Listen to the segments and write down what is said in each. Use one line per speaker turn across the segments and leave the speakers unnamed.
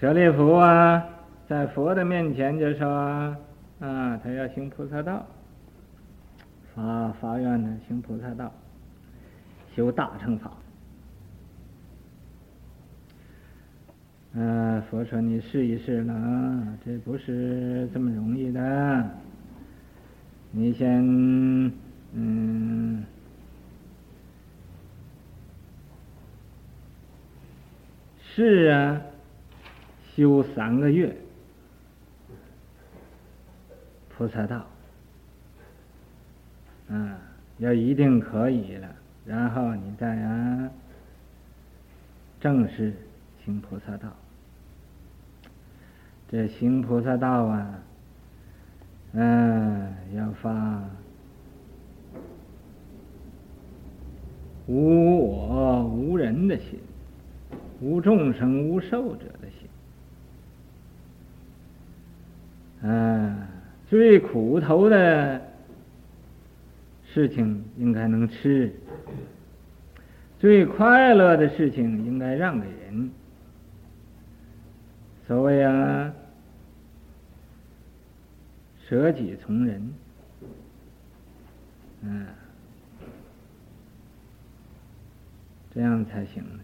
舍利弗啊，在佛的面前就说啊，他要行菩萨道，发发愿呢，行菩萨道，修大乘法。嗯、佛说你试一试呢，这不是这么容易的。你先，嗯，是啊，修三个月，菩萨道，啊，要一定可以了，然后你再啊，正式。行菩萨道，这行菩萨道啊，嗯，要发无我无人的心，无众生无寿者的心，嗯，最苦头的事情应该能吃，最快乐的事情应该让给人。所谓啊，舍己从人，嗯，这样才行呢。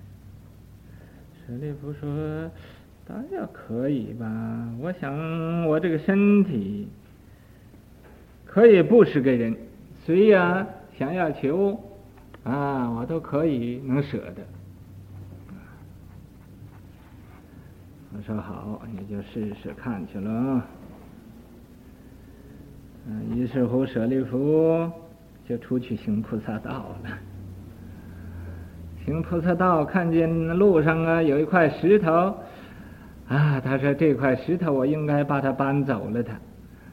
舍利弗说：“大约可以吧？我想我这个身体可以布施给人，谁呀想要求啊，我都可以能舍得。”我说好，你就试试看去了。嗯，于是乎舍利弗就出去行菩萨道了。行菩萨道，看见路上啊有一块石头，啊，他说这块石头我应该把它搬走了。他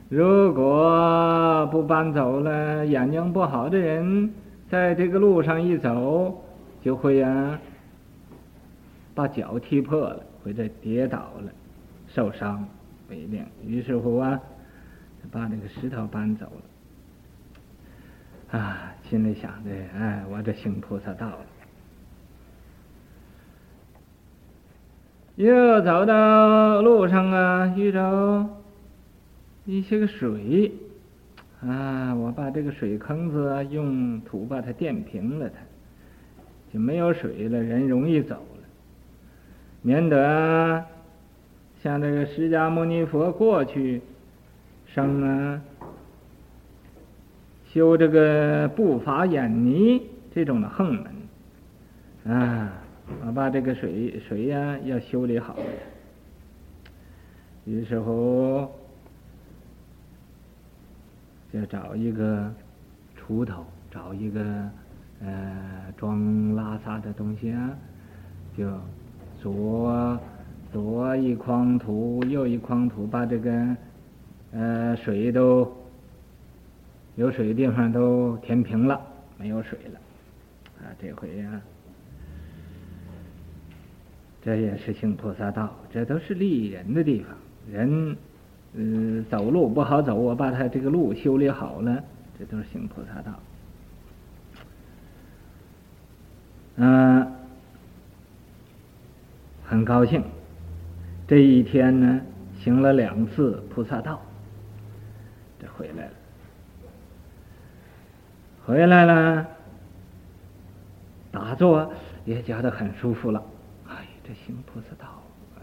如果不搬走了，眼睛不好的人在这个路上一走，就会啊把脚踢破了。或者跌倒了，受伤不一定，于是乎啊，把那个石头搬走了。啊，心里想着，哎，我这行菩萨道了。又走到路上啊，遇着一些个水，啊，我把这个水坑子用土把它垫平了它，就没有水了，人容易走了。免得像这个释迦牟尼佛过去生啊，修这个不法眼泥这种的横门啊，我把这个水水呀、要修理好了。于是乎就找一个锄头，找一个呃装拉萨的东西啊，就。左左一筐土，右一筐土，把这个呃水都有水的地方都填平了，没有水了。啊，这回呀、这也是行菩萨道，这都是利益人的地方。人嗯、走路不好走，我把他这个路修理好了，这都是行菩萨道。嗯、很高兴，这一天呢，行了两次菩萨道，这回来了，回来了，打坐也觉得很舒服了。这行菩萨道，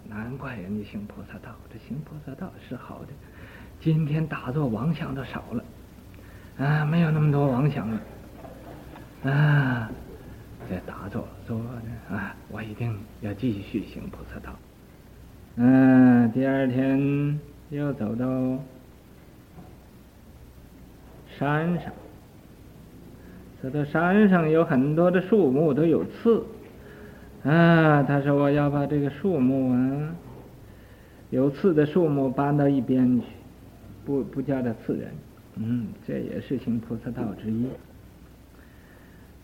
难怪人家行菩萨道，这行菩萨道是好的。今天打坐妄想都少了，啊，没有那么多妄想了，啊。在打坐，坐呢啊！我一定要继续行菩萨道。嗯，第二天又走到山上，走到山上有很多的树木都有刺。啊，他说我要把这个树木啊，有刺的树木搬到一边去，不不叫它刺人。嗯，这也是行菩萨道之一。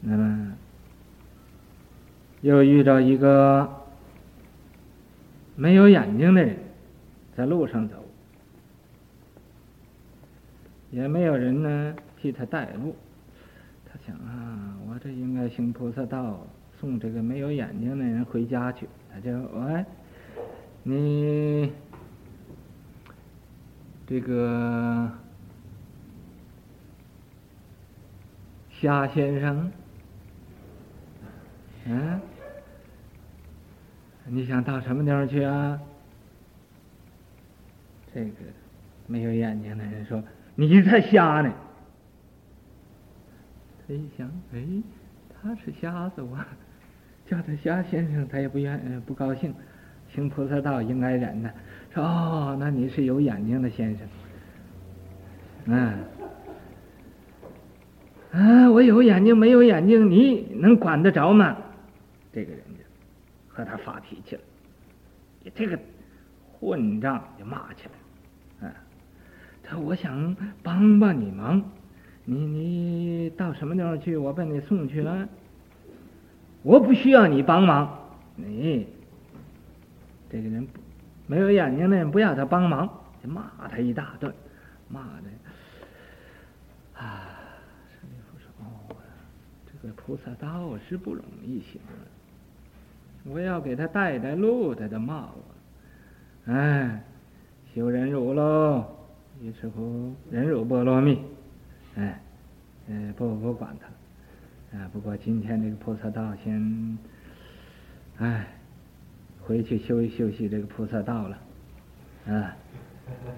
那么。又遇到一个没有眼睛的人，在路上走，也没有人呢替他带路。他想啊，我这应该行菩萨道，送这个没有眼睛的人回家去。他就哎，你这个虾先生，嗯，你想到什么地方去啊？这个没有眼睛的人说：“你才瞎呢。”他一想，哎，他是瞎子，我叫他瞎先生，他也不愿不高兴。行菩萨道应该忍的，说哦，那你是有眼睛的先生，嗯，啊，我有眼睛没有眼睛，你能管得着吗？这个人就和他发脾气了，这个混账就骂起来，啊，他我想帮帮你忙，你你到什么地方去，我把你送去了，我不需要你帮忙，你。这个人没有眼睛的人不要他帮忙，就骂他一大顿，骂的啊！舍利弗说：“哦，这个菩萨道是不容易行了，我要给他带带路，他就骂我。哎，修忍辱喽，于是乎忍辱波罗蜜，哎，呃，不不管他，啊，不过今天这个菩萨道先，哎。”回去休息休息，这个菩萨道了，啊，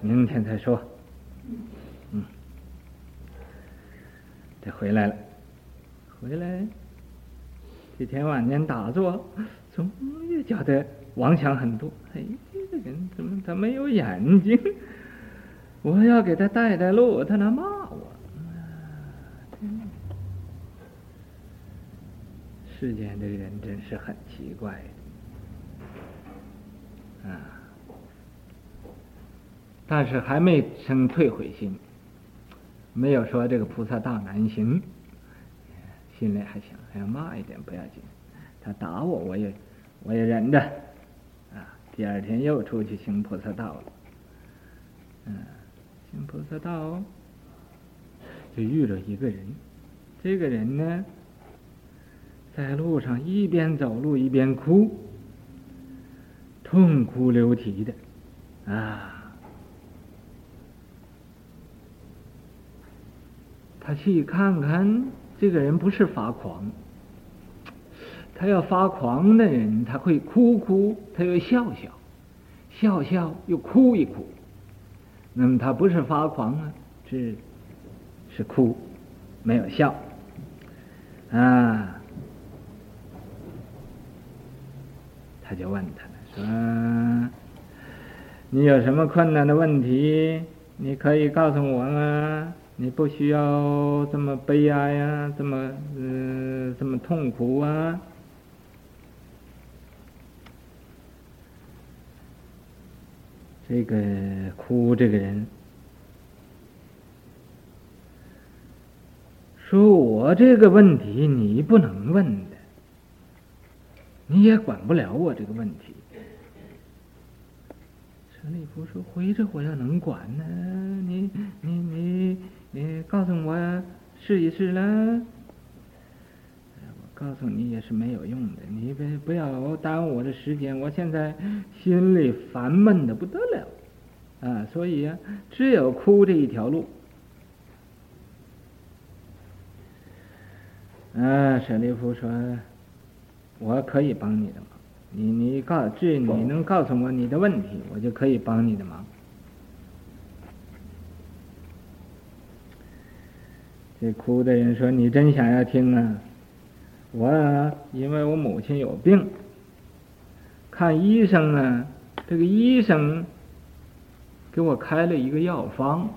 明天再说。嗯，他回来了，回来，这天晚间打坐，总也觉得妄想很多。哎，这个人怎么他没有眼睛？我要给他带带路，他来骂我。世间的人真是很奇怪。啊！但是还没生退悔心，没有说这个菩萨道难行，心里还想还要骂一点不要紧，他打我我也我也忍着，啊！第二天又出去行菩萨道了，嗯，行菩萨道就遇着一个人，这个人呢，在路上一边走路一边哭。痛哭流涕的，啊！他去看看，这个人不是发狂。他要发狂的人，他会哭哭，他又笑笑，笑笑又哭一哭。那么他不是发狂啊，是是哭，没有笑，啊！他就问他。说，你有什么困难的问题？你可以告诉我啊，你不需要这么悲哀呀，这么嗯，这么痛苦啊。这个哭这个人说：“我这个问题你不能问的，你也管不了我这个问题。”陈立夫说：“回着我要能管呢，你你你你告诉我试一试了。我告诉你也是没有用的，你别不要耽误我的时间。我现在心里烦闷的不得了，啊，所以啊，只有哭这一条路。啊，舍利弗说，我可以帮你的忙。”你你告这你能告诉我你的问题，我就可以帮你的忙。这哭的人说：“你真想要听啊？我啊，因为我母亲有病，看医生啊，这个医生给我开了一个药方。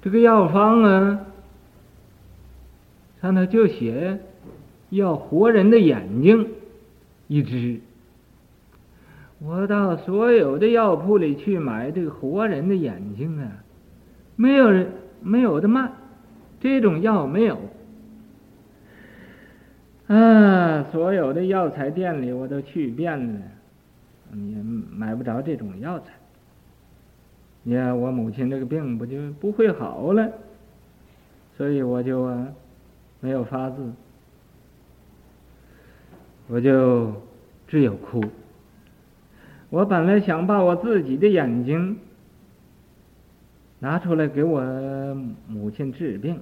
这个药方啊，上头就写。”要活人的眼睛一只，我到所有的药铺里去买这个活人的眼睛啊，没有人没有的卖，这种药没有。啊，所有的药材店里我都去遍了，也买不着这种药材。呀，我母亲这个病不就不会好了，所以我就啊没有法子。我就只有哭，我本来想把我自己的眼睛拿出来给我母亲治病，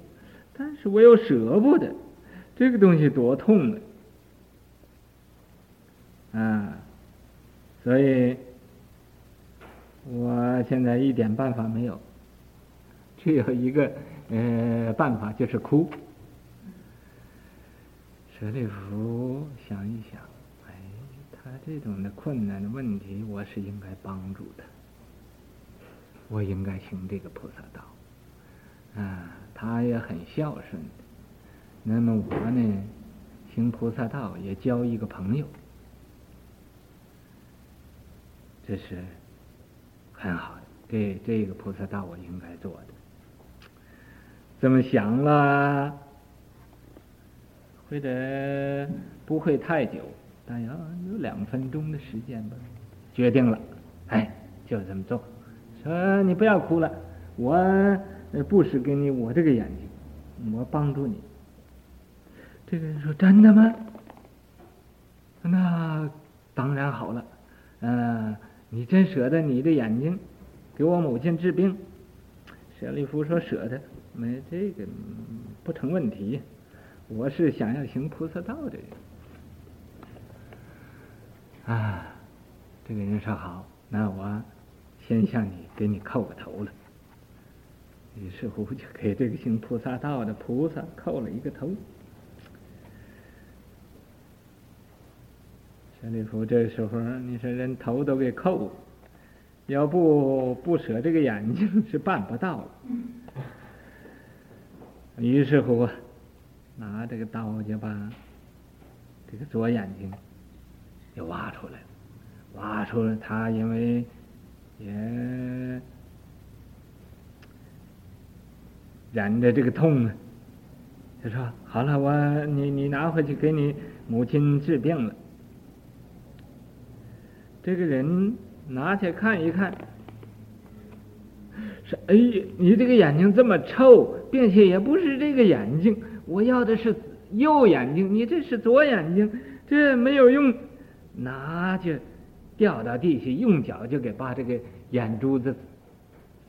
但是我又舍不得，这个东西多痛啊！啊，所以我现在一点办法没有，只有一个呃办法，就是哭。舍利弗想一想。哎他这种的困难的问题，我是应该帮助的，我应该行这个菩萨道，啊，他也很孝顺，那么我呢，行菩萨道也交一个朋友，这是很好的，这这个菩萨道我应该做的，这么想了，会得不会太久。大约有两分钟的时间吧，决定了，哎，就这么做。说你不要哭了，我布施给你我这个眼睛，我帮助你。这个人说：“真的吗？”那当然好了，嗯，你真舍得你的眼睛给我母亲治病？舍利弗说：“舍得，没这个不成问题。我是想要行菩萨道的人。”啊，这个人说好，那我先向你给你叩个头了。于是乎就给这个行菩萨道的菩萨叩了一个头。舍利弗，这时候你说人头都给叩，要不不舍这个眼睛是办不到了。于是乎啊，拿这个刀就把这个左眼睛。就挖出来，挖出来，他因为也忍着这个痛啊，就说：“好了，我你你拿回去给你母亲治病了。”这个人拿去看一看，说：“哎，你这个眼睛这么臭，并且也不是这个眼睛，我要的是右眼睛，你这是左眼睛，这没有用。”拿就掉到地下，用脚就给把这个眼珠子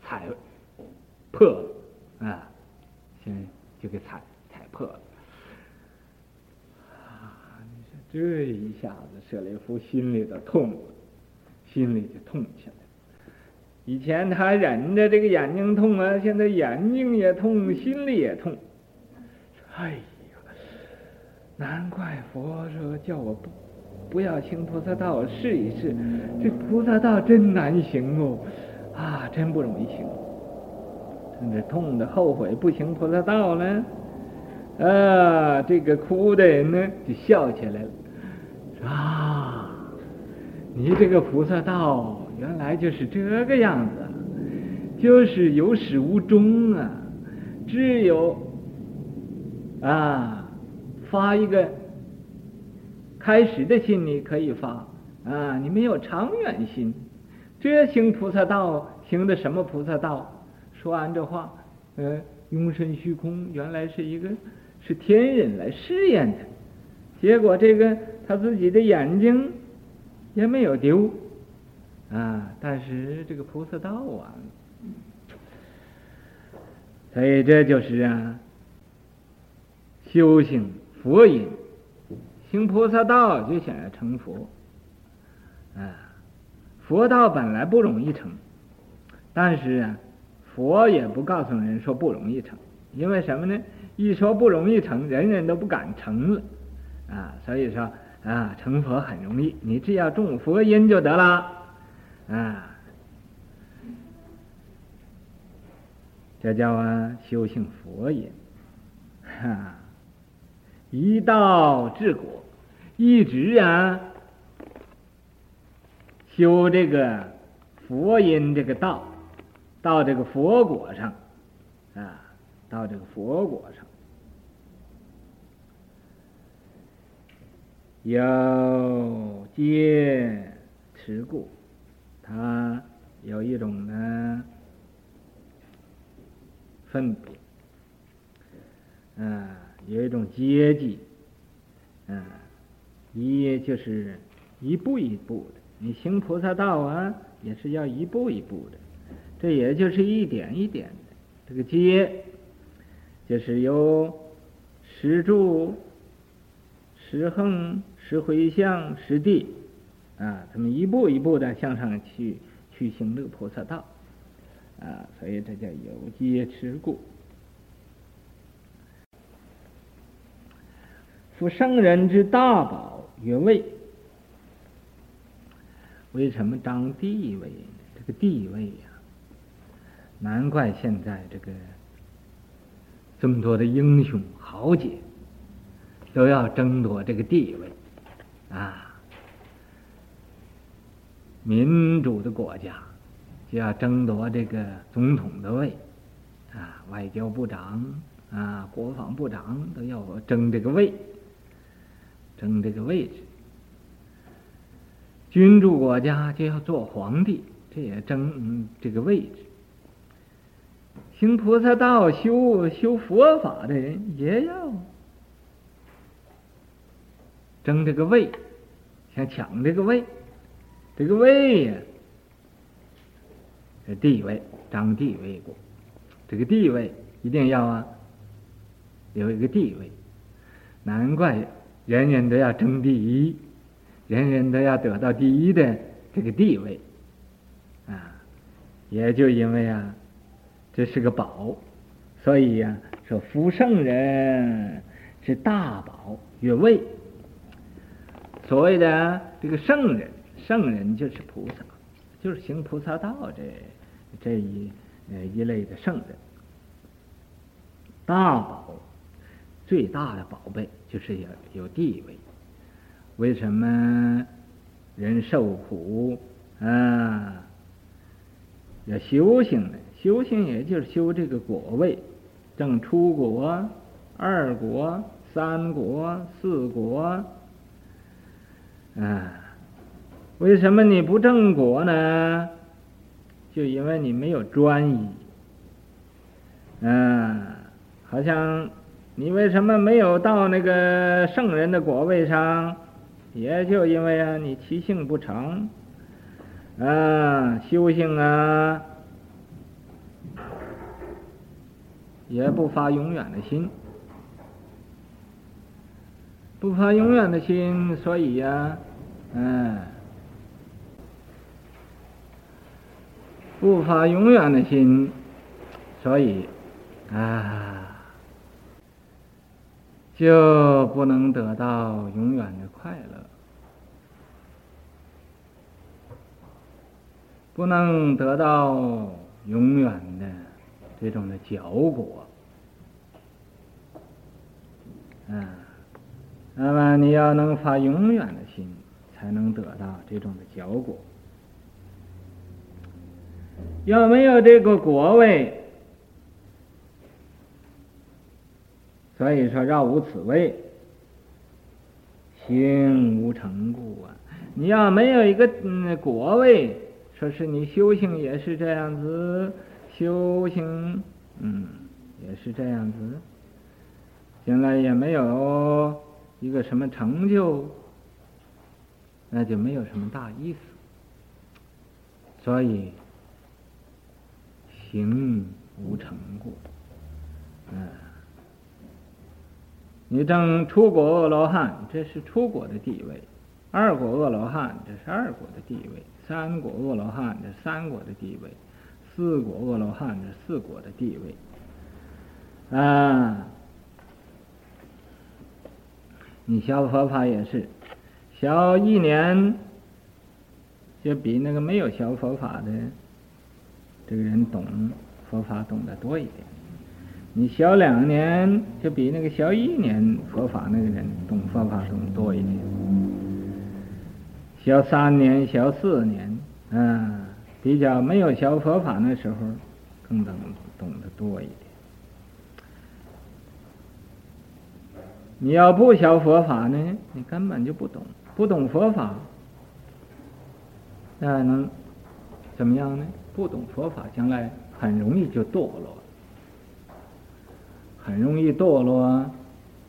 踩破了啊！现在就给踩踩破了啊！你说这一下子，舍利弗心里头痛，心里就痛起来。以前他忍着这个眼睛痛啊，现在眼睛也痛，心里也痛。哎呀，难怪佛说叫我不。不要行菩萨道，试一试。这菩萨道真难行哦，啊，真不容易行。真的痛的后悔不行菩萨道了，啊，这个哭的人呢就笑起来了。啊，你这个菩萨道原来就是这个样子，就是有始无终啊，只有啊发一个。开始的心你可以发啊，你没有长远心，这行菩萨道行的什么菩萨道？说完这话，呃，拥身虚空原来是一个是天人来试验的，结果这个他自己的眼睛也没有丢啊，但是这个菩萨道啊，所以这就是啊，修行佛音。行菩萨道就想要成佛，啊，佛道本来不容易成，但是啊，佛也不告诉人说不容易成，因为什么呢？一说不容易成，人人都不敢成了，啊，所以说啊，成佛很容易，你只要种佛因就得了，啊，这叫啊修行佛因，哈。一道治果，一直啊修这个佛因这个道，到这个佛果上啊，到这个佛果上，有阶持故，它有一种呢分别，有一种阶级，嗯，一就是一步一步的，你行菩萨道啊，也是要一步一步的，这也就是一点一点的。这个阶，就是由石柱、石横、石回向、石地啊，他们一步一步的向上去去行这个菩萨道啊，所以这叫有阶持故。夫圣人之大宝曰位，为什么当地位？这个地位呀、难怪现在这个这么多的英雄豪杰都要争夺这个地位啊！民主的国家就要争夺这个总统的位啊，外交部长啊，国防部长都要争这个位。争这个位置，君主国家就要做皇帝，这也争这个位置。行菩萨道、修修佛法的人也要争这个位，想抢这个位，这个位呀，这地位，当地位过，这个地位一定要啊，有一个地位，难怪。人人都要争第一，人人都要得到第一的这个地位，啊，也就因为啊，这是个宝，所以呀、说夫圣人是大宝曰位。所谓的这个圣人，圣人就是菩萨，就是行菩萨道这这一一类的圣人，大宝。最大的宝贝就是有有地位。为什么人受苦啊？要修行呢？修行也就是修这个果位，正出果、二果、三果、四果。啊，为什么你不正果呢？就因为你没有专一。啊，好像。你为什么没有到那个圣人的果位上？也就因为啊，你其性不成，啊，修行啊，也不发永远的心，不发永远的心，所以呀、嗯，不发永远的心，所以啊。就不能得到永远的快乐，不能得到永远的这种的결果。嗯，那么你要能发永远的心，才能得到这种的결果。要没有这个果位。所以说，绕无此位，行无成故啊！你要没有一个嗯果位，说是你修行也是这样子，修行嗯也是这样子，将来也没有一个什么成就，那就没有什么大意思。所以，行无成故，嗯。你证初果阿罗汉，这是初果的地位；二果阿罗汉，这是二果的地位；三果阿罗汉，这三果的地位；四果阿罗汉，这四果的地位。啊，你学佛法也是，学一年就比那个没有学佛法的这个人懂佛法懂得多一点。你学两年，就比那个学一年佛法那个人懂佛法懂多一点；学三年、学四年，嗯，比较没有学佛法那时候，更懂懂得多一点。你要不学佛法呢，你根本就不懂，不懂佛法，那能怎么样呢？不懂佛法，将来很容易就堕落。很容易堕落啊，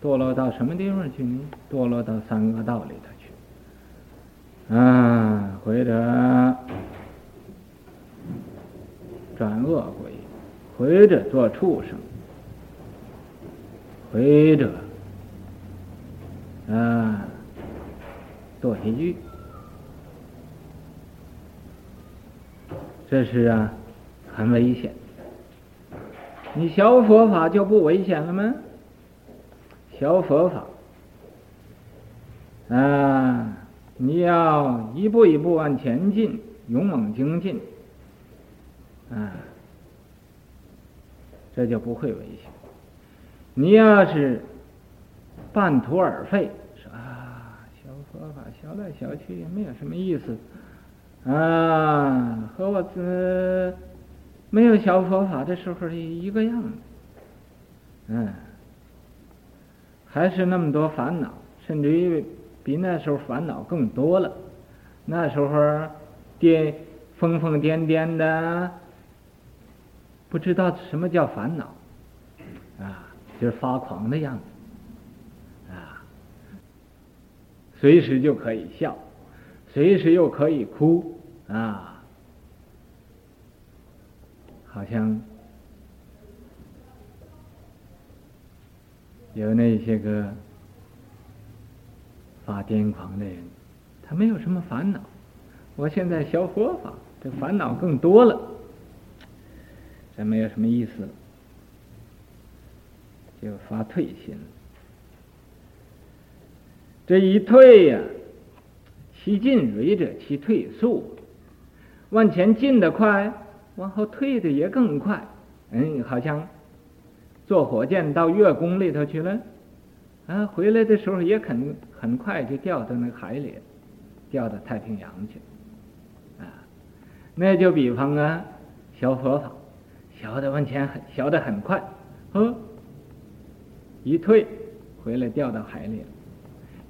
堕落到什么地方去呢？堕落到三恶道里头去。啊，回或者转恶鬼，或者做畜生，或者啊做地狱，这是啊很危险。你学佛法就不危险了吗？学佛法啊，你要一步一步往前进，勇猛精进啊，这就不会危险。你要是半途而废，说啊，学佛法学来学去也没有什么意思啊，和我这。没有学佛法的时候是一个样子，嗯，还是那么多烦恼，甚至于比那时候烦恼更多了。那时候癫疯疯癫癫的，不知道什么叫烦恼，啊，就是发狂的样子，啊，随时就可以笑，随时又可以哭，啊。好像有那些个发癫狂的人，他没有什么烦恼。我现在学佛法，这烦恼更多了，这没有什么意思了，就发退心了。这一退呀，其进锐者，其退速。往前进得快。往后退的也更快，嗯，好像坐火箭到月宫里头去了，啊，回来的时候也很很快就掉到那海里，掉到太平洋去，啊，那就比方啊，学佛法，学的往前很，学的很快，呵，一退回来掉到海里了，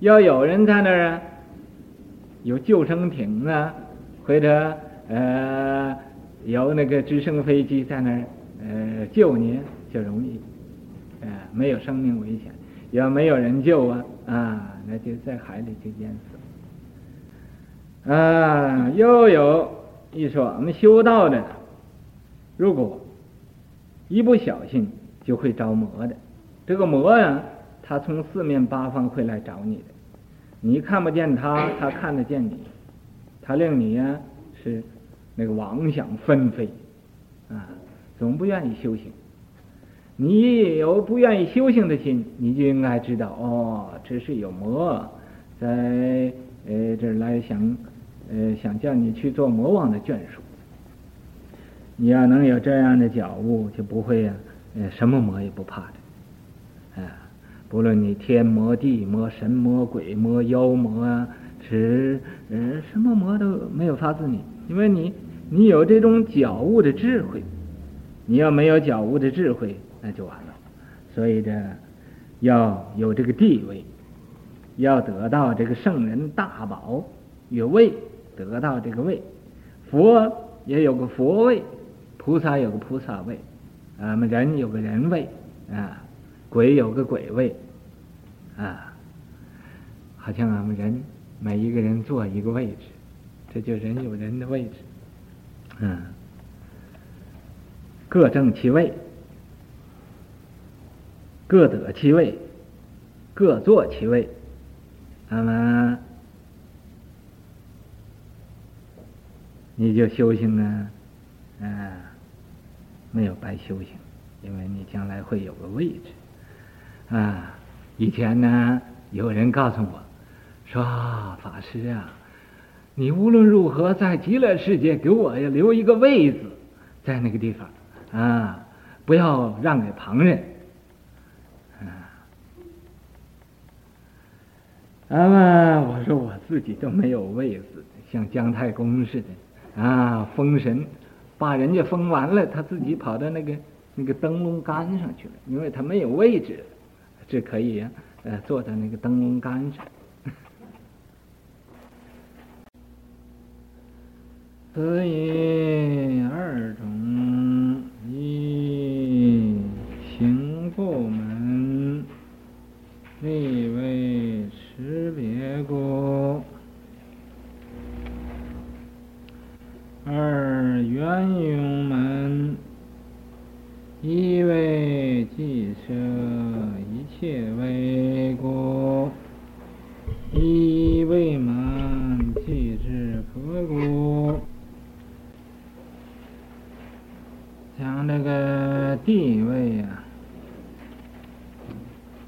要有人在那儿啊，有救生艇啊，或者呃。有那个直升飞机在那儿，呃，救你就容易，呃，没有生命危险。要没有人救啊，啊，那就在海里就淹死了。啊，又有一说，我们修道的，如果一不小心就会着魔的。这个魔呀，他从四面八方会来找你的，你看不见他，他看得见你，他令你呀是。那个妄想纷飞，啊，总不愿意修行。你有不愿意修行的心，你就应该知道，哦，这是有魔在呃这儿来想，呃想叫你去做魔王的眷属。你要能有这样的觉悟，就不会呀、啊，呃，什么魔也不怕的，啊，不论你天魔地魔神魔鬼魔妖魔啊，是呃什么魔都没有法自你，因为你。你有这种觉悟的智慧，你要没有觉悟的智慧，那就完了。所以这要有这个地位，要得到这个圣人大宝与位，得到这个位。佛也有个佛位，菩萨有个菩萨位，俺们人有个人位啊，鬼有个鬼位啊，好像俺们人每一个人坐一个位置，这就人有人的位置。嗯，各正其位，各得其位，各坐其位。那么你就修行呢，嗯，没有白修行，因为你将来会有个位置。啊，以前呢，有人告诉我，说法师啊。你无论如何在极乐世界给我也留一个位子，在那个地方啊，不要让给旁人。啊，那么我说我自己都没有位子，像姜太公似的啊，封神把人家封完了，他自己跑到那个那个灯笼杆上去了，因为他没有位置，只可以呃坐在那个灯笼杆上。此以二种一行部门，立为识别故；二圆融门，一为。这个地位呀、啊，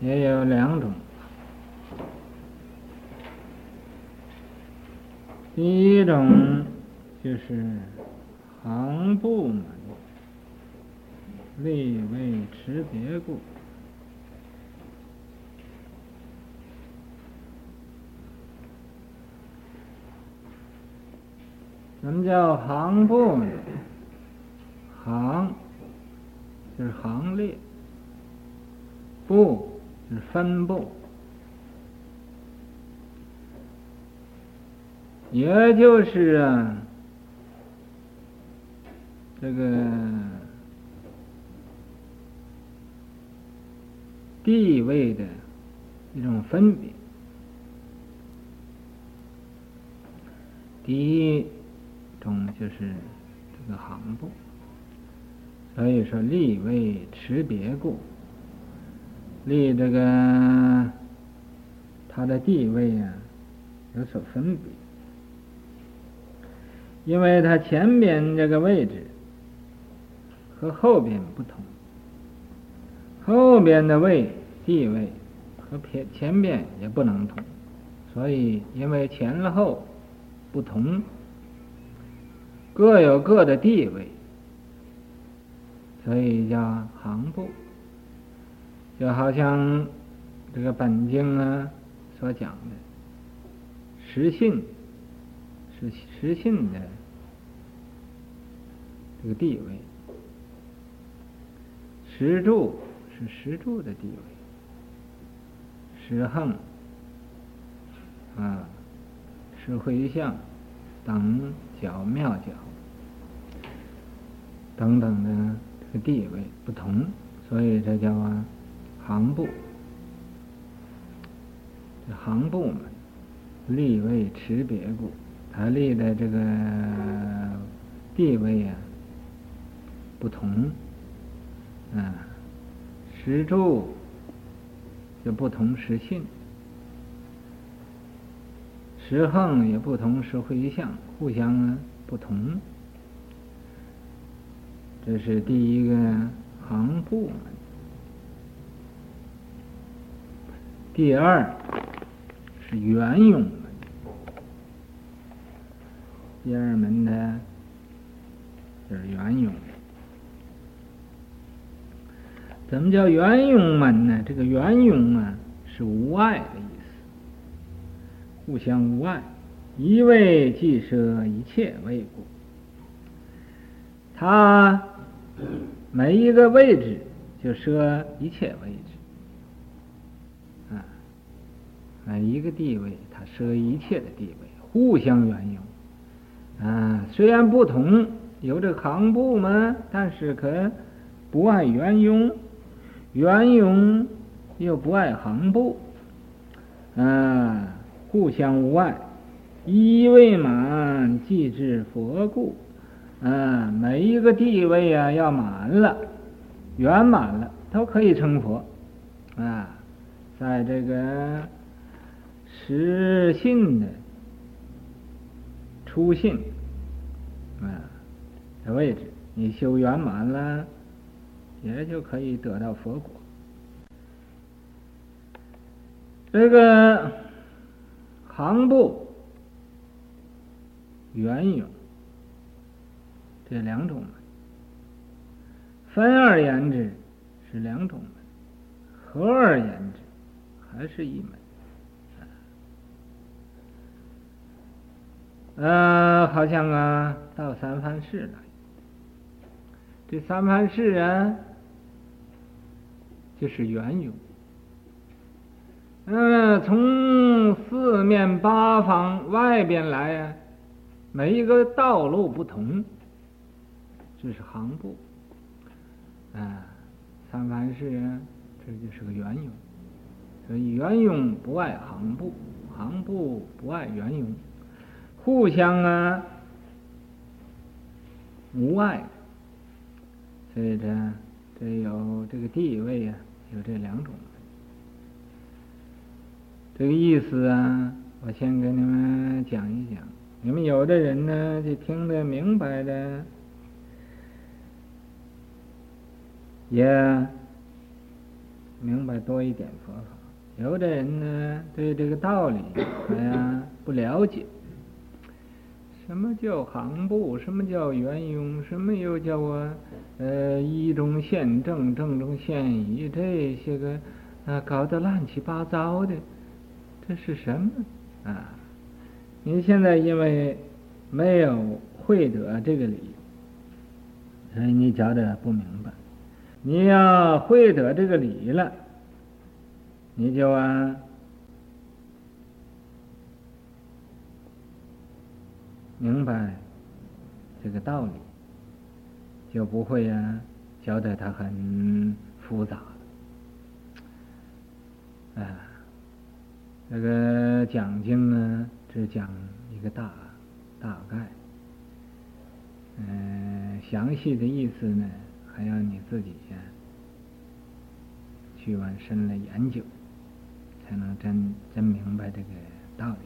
也有两种。第一种就是行部门，立位持别故。什么叫行部呢？行是行列，不是分部。也就是啊，这个地位的一种分别。第一种就是这个行部，所以说立位持别故，立这个他的地位啊有所分别。因为它前边这个位置和后边不同，后边的位地位和前前边也不能同，所以因为前后不同，各有各的地位，所以叫行部。就好像这个本经啊所讲的实信。是实信的这个地位，实柱是实柱的地位，实横啊，实回向等角妙角等等的地位不同，所以这叫啊行部，这行部门立位持别故。他立的这个地位啊不同，啊，实住就不同实信，实横也不同实回向，互相不同。这是第一个行部门。第二是圆融。第二门的就是圆融。怎么叫圆融门呢？这个圆融啊，是无碍的意思，互相无碍，一味即舍一切为故。它每一个位置就舍一切位置，啊，每一个地位它舍一切的地位，互相圆融。啊，虽然不同，有这行部嘛，但是可不爱圆融，圆融又不爱行部，啊，互相无碍，一位满即至佛故，嗯，每一个地位啊要满了，圆满了，都可以成佛，啊，在这个实信的。初信，啊，的位置，你修圆满了，也就可以得到佛果。这个行部、圆勇这两种门，分而言之是两种门，合而言之还是一门。呃，好像啊，到三藩市来，这三藩市啊，就是圆融。嗯、从四面八方外边来啊，每一个道路不同，这是行部。啊、三藩市啊，这就是个圆融。所以圆融不爱行部，行部不碍圆融。互相啊，无碍。所以这这有这个地位啊，有这两种。这个意思啊，我先给你们讲一讲。你们有的人呢，就听得明白的，也明白多一点佛法；有的人呢，对这个道理哎呀不了解。什么叫行部？什么叫圆融？什么又叫啊？呃，一中现正，正中现义，这些个啊，搞得乱七八糟的。这是什么啊？你现在因为没有会得这个理，所以你觉得不明白。你要会得这个理了，你就啊明白这个道理，就不会啊觉得它很复杂啊。这个讲经呢，只讲一个大大概，嗯，详细的意思呢，还要你自己去往深了研究，才能真真明白这个道理。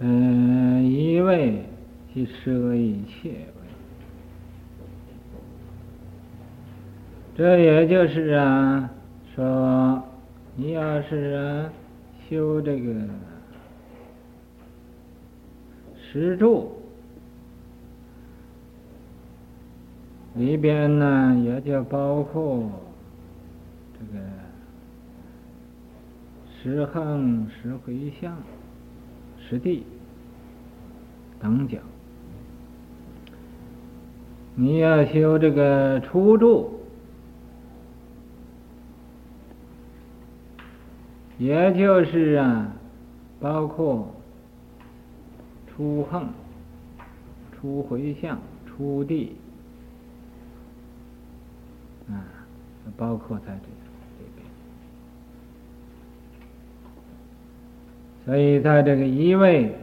嗯，一味即舍一切。这也就是啊，说你要是啊修这个石柱里边呢，也就包括这个十横、十回向、十地等讲。你要修这个初住。也就是啊，包括初横、初回向、初地啊，包括在这里边。所以在这个一位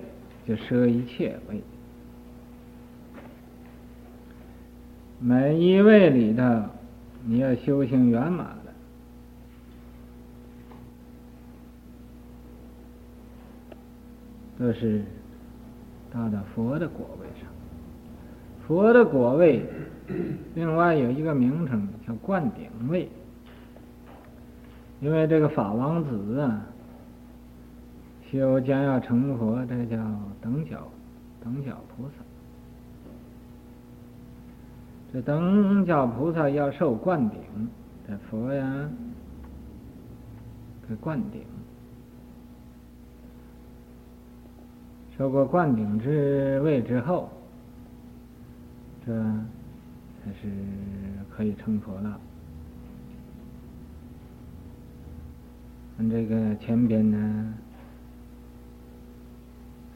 就舍一切位，每一位里头，你要修行圆满了。都是到了佛的果位上，佛的果位，另外有一个名称叫灌顶位，因为这个法王子啊，修将要成佛，这叫等觉等觉菩萨。这等觉菩萨要受灌顶，这佛呀，给灌顶。受过灌顶之位之后，这才是可以成佛了。嗯这个前边呢，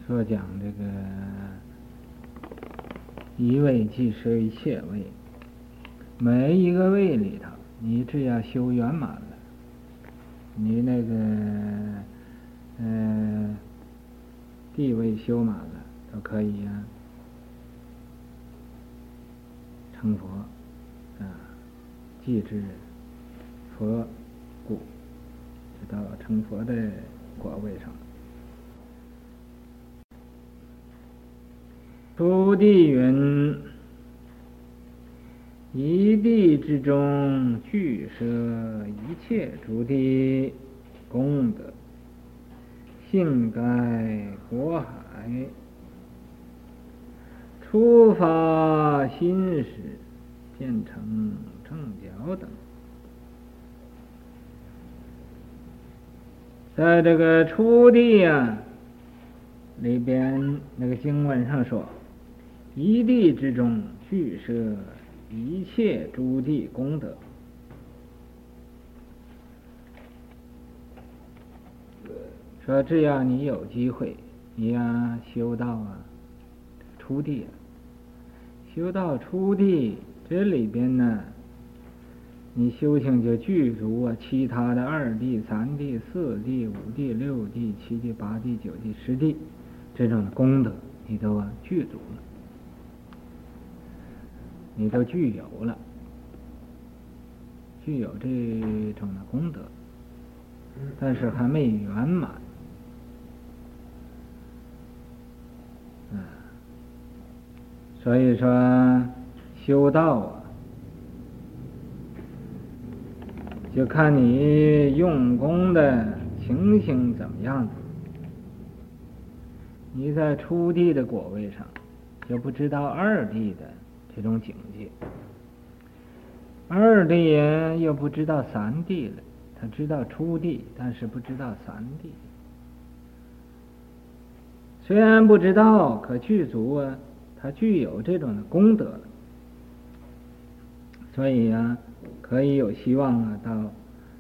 说讲这个一位即是一切位，每一个位里头，你只要修圆满了，你那个，嗯、呃。地位修满了，都可以呀、啊，成佛啊，即知佛故，就到成佛的果位上。初地云：一地之中，具舍一切诸地功德。性盖果海，初发心时，变成正觉等。在这个初地啊里边，那个经文上说，一地之中具舍一切诸地功德。说只要你有机会，你呀修道啊初地啊，修到初地这里边呢，你修行就具足啊其他的二地、三地、四地、五地、六地、七地、八地、九地、十地，这种功德，你都具足了，你都具有了，具有这种的功德，但是还没圆满。所以说修道啊，就看你用功的情形怎么样子。你在初地的果位上，就不知道二地的这种境界；二地也又不知道三地了。他知道初地，但是不知道三地。虽然不知道，可具足啊，他具有这种的功德，所以啊，可以有希望啊，到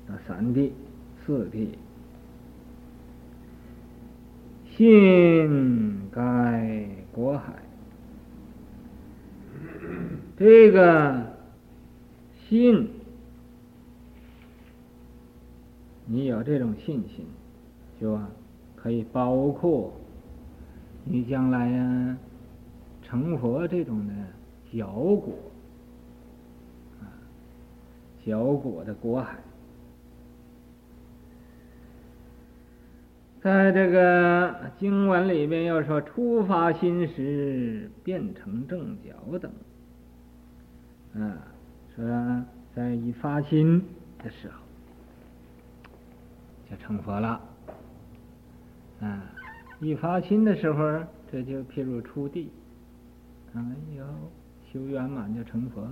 到三地、四地。信盖国海，这个信，你有这种信心，就啊，可以包括你将来啊成佛这种的小果啊，小果的果海。在这个经文里面又说，初发心时变成正觉等，啊，说在一发心的时候就成佛了，啊，一发心的时候，这就譬如初地，哎呦，修圆满就成佛了，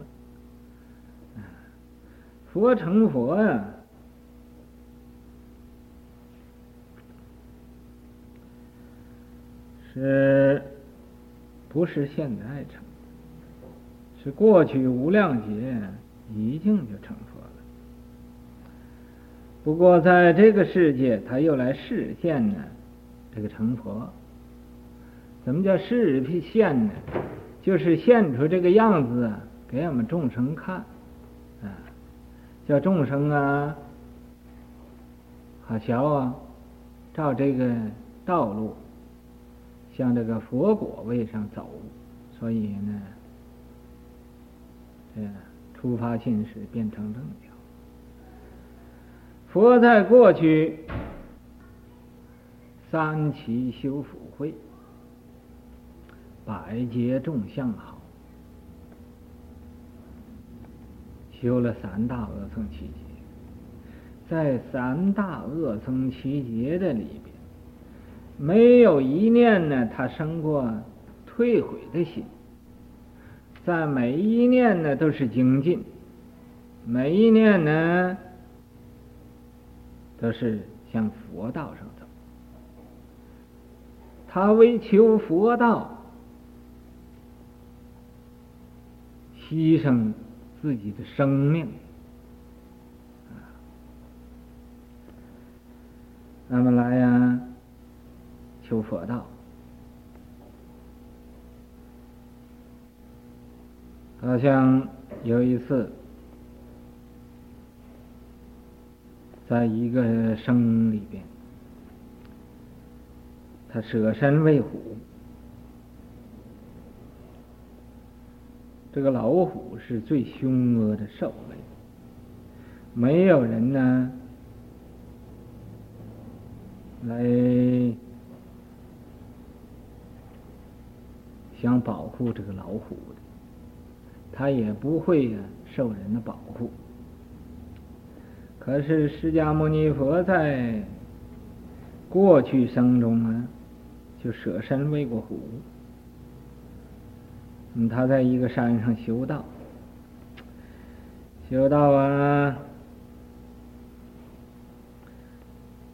佛成佛呀。是，不是现在成？是过去无量劫已经就成佛了。不过在这个世界，他又来示现呢，这个成佛。怎么叫示现呢？就是现出这个样子给我们众生看，啊，叫众生啊，好瞧啊，照这个道路。向这个佛果位上走，所以呢，这初发心时变成正觉。佛在过去三期修福慧，百劫众相好，修了三大恶僧七劫，在三大恶僧七劫的里边。没有一念呢，他生过退悔的心，在每一念呢都是精进，每一念呢都是向佛道上走。他为求佛道，牺牲自己的生命，那么来呀。求佛道，好像有一次，在一个生里边，他舍身喂虎。这个老虎是最凶恶的兽类，没有人呢来。想保护这个老虎的，他也不会呀受人的保护。可是释迦牟尼佛在过去生中啊，就舍身喂过虎。嗯，他在一个山上修道，修道啊，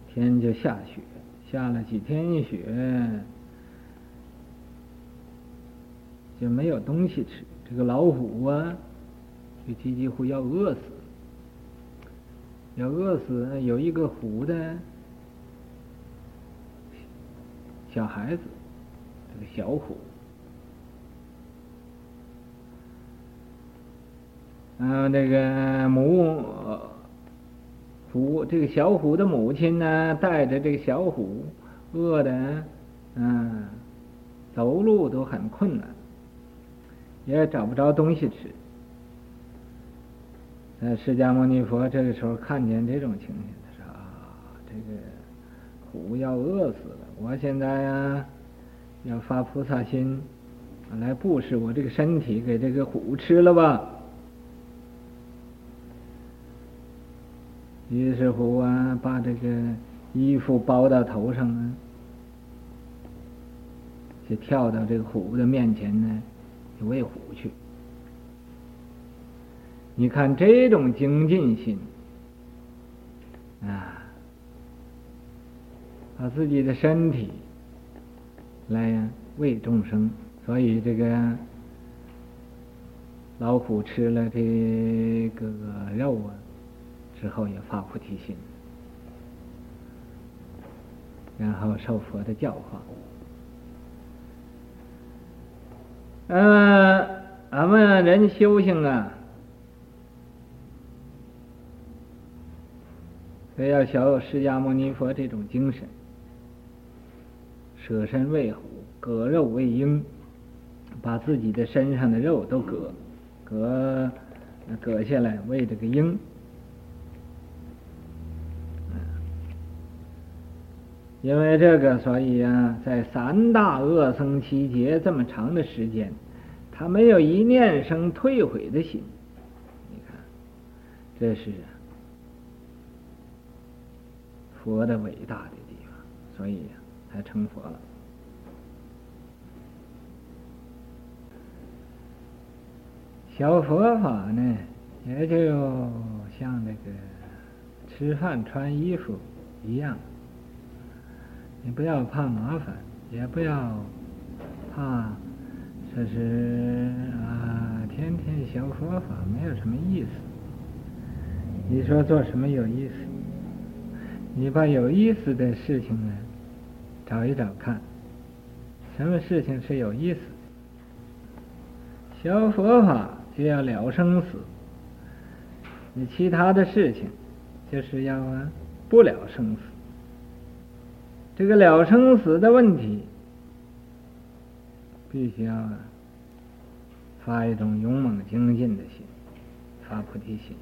天就下雪，下了几天的雪。就没有东西吃，这个老虎啊，就几几乎要饿死，要饿死。有一个虎的小孩子，这个小虎，啊，那个母虎，这个小虎的母亲呢，带着这个小虎，饿的嗯，走路都很困难，也找不着东西吃。那释迦牟尼佛这个时候看见这种情形，他说：“啊，这个虎要饿死了，我现在呀，要发菩萨心，来布施我这个身体给这个虎吃了吧。”于是乎啊，把这个衣服包到头上啊，就跳到这个虎的面前呢，就喂虎去。你看这种精进心啊，把自己的身体来呀喂众生，所以这个老虎吃了这个肉啊。之后也发菩提心，然后受佛的教化。呃，俺们人修行啊，非要学释迦牟尼佛这种精神，舍身喂虎，割肉喂鹰，把自己的身上的肉都割，割割下来喂这个鹰。因为这个，所以啊，在三大恶僧期劫这么长的时间，他没有一念生退悔的心。你看，这是佛的伟大的地方，所以才成佛了。小佛法呢，也就像那个吃饭穿衣服一样。你不要怕麻烦，也不要怕说是啊，天天学佛法没有什么意思。你说做什么有意思？你把有意思的事情呢，找一找看，什么事情是有意思的？学佛法就要了生死，你其他的事情就是要不了生死。这个了生死的问题，必须要发一种勇猛精进的心，发菩提心。